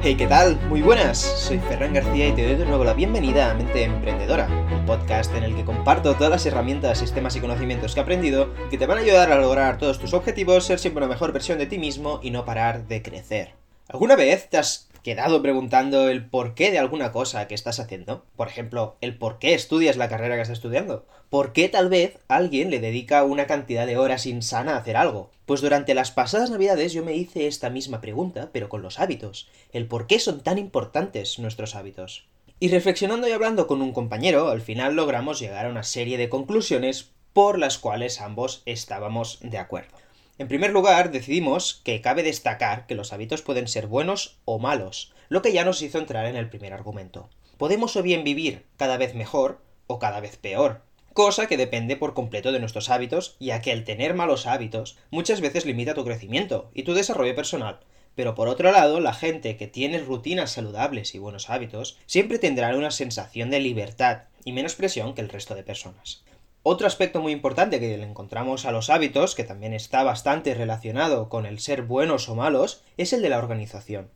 Hey, ¿qué tal? Muy buenas. Soy Ferran García y te doy de nuevo la bienvenida a Mente Emprendedora, un podcast en el que comparto todas las herramientas, sistemas y conocimientos que he aprendido que te van a ayudar a lograr todos tus objetivos, ser siempre una mejor versión de ti mismo y no parar de crecer. ¿Alguna vez te has quedado preguntando el porqué de alguna cosa que estás haciendo? Por ejemplo, el por qué estudias la carrera que estás estudiando. ¿Por qué tal vez alguien le dedica una cantidad de horas insana a hacer algo? Pues durante las pasadas navidades yo me hice esta misma pregunta, pero con los hábitos. El por qué son tan importantes nuestros hábitos. Y reflexionando y hablando con un compañero, al final logramos llegar a una serie de conclusiones por las cuales ambos estábamos de acuerdo. En primer lugar, decidimos que cabe destacar que los hábitos pueden ser buenos o malos, lo que ya nos hizo entrar en el primer argumento. Podemos o bien vivir cada vez mejor o cada vez peor, cosa que depende por completo de nuestros hábitos, ya que el tener malos hábitos muchas veces limita tu crecimiento y tu desarrollo personal. Pero por otro lado, la gente que tiene rutinas saludables y buenos hábitos siempre tendrá una sensación de libertad y menos presión que el resto de personas. Otro aspecto muy importante que le encontramos a los hábitos, que también está bastante relacionado con el ser buenos o malos, es el de la organización.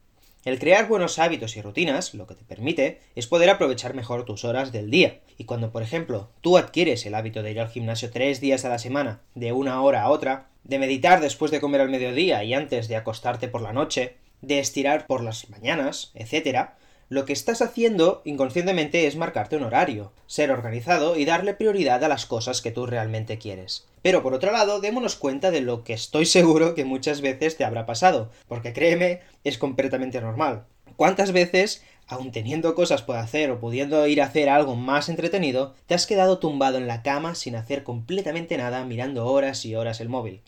El crear buenos hábitos y rutinas lo que te permite es poder aprovechar mejor tus horas del día. Y cuando, por ejemplo, tú adquieres el hábito de ir al gimnasio tres días a la semana, de una hora a otra, de meditar después de comer al mediodía y antes de acostarte por la noche, de estirar por las mañanas, etc., lo que estás haciendo inconscientemente es marcarte un horario, ser organizado y darle prioridad a las cosas que tú realmente quieres. Pero por otro lado, démonos cuenta de lo que estoy seguro que muchas veces te habrá pasado, porque créeme, es completamente normal. ¿Cuántas veces, aun teniendo cosas por hacer o pudiendo ir a hacer algo más entretenido, te has quedado tumbado en la cama sin hacer completamente nada mirando horas y horas el móvil?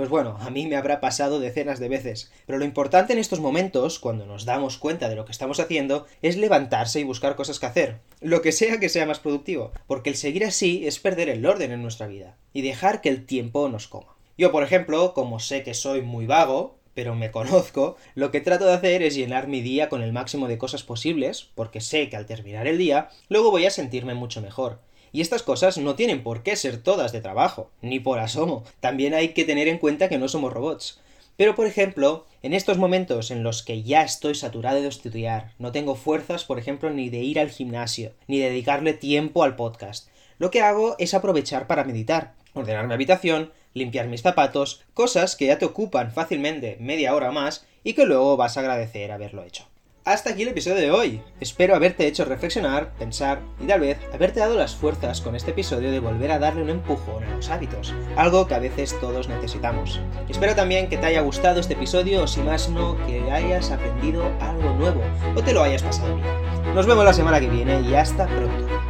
Pues bueno, a mí me habrá pasado decenas de veces, pero lo importante en estos momentos, cuando nos damos cuenta de lo que estamos haciendo, es levantarse y buscar cosas que hacer, lo que sea que sea más productivo, porque el seguir así es perder el orden en nuestra vida, y dejar que el tiempo nos coma. Yo, por ejemplo, como sé que soy muy vago, pero me conozco, lo que trato de hacer es llenar mi día con el máximo de cosas posibles, porque sé que al terminar el día, luego voy a sentirme mucho mejor. Y estas cosas no tienen por qué ser todas de trabajo, ni por asomo. También hay que tener en cuenta que no somos robots. Pero, por ejemplo, en estos momentos en los que ya estoy saturado de estudiar, no tengo fuerzas, por ejemplo, ni de ir al gimnasio, ni dedicarle tiempo al podcast, lo que hago es aprovechar para meditar, ordenar mi habitación, limpiar mis zapatos, cosas que ya te ocupan fácilmente media hora más y que luego vas a agradecer haberlo hecho. Hasta aquí el episodio de hoy. Espero haberte hecho reflexionar, pensar y tal vez haberte dado las fuerzas con este episodio de volver a darle un empujón a los hábitos, algo que a veces todos necesitamos. Espero también que te haya gustado este episodio o si más no, que hayas aprendido algo nuevo o te lo hayas pasado bien. Nos vemos la semana que viene y hasta pronto.